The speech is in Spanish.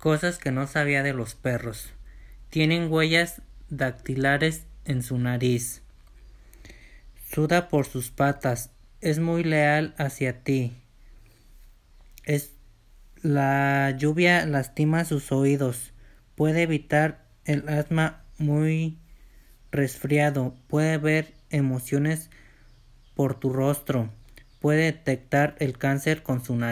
Cosas que no sabía de los perros. Tienen huellas dactilares en su nariz. Suda por sus patas. Es muy leal hacia ti. Es la lluvia lastima sus oídos. Puede evitar el asma muy resfriado. Puede ver emociones por tu rostro. Puede detectar el cáncer con su nariz.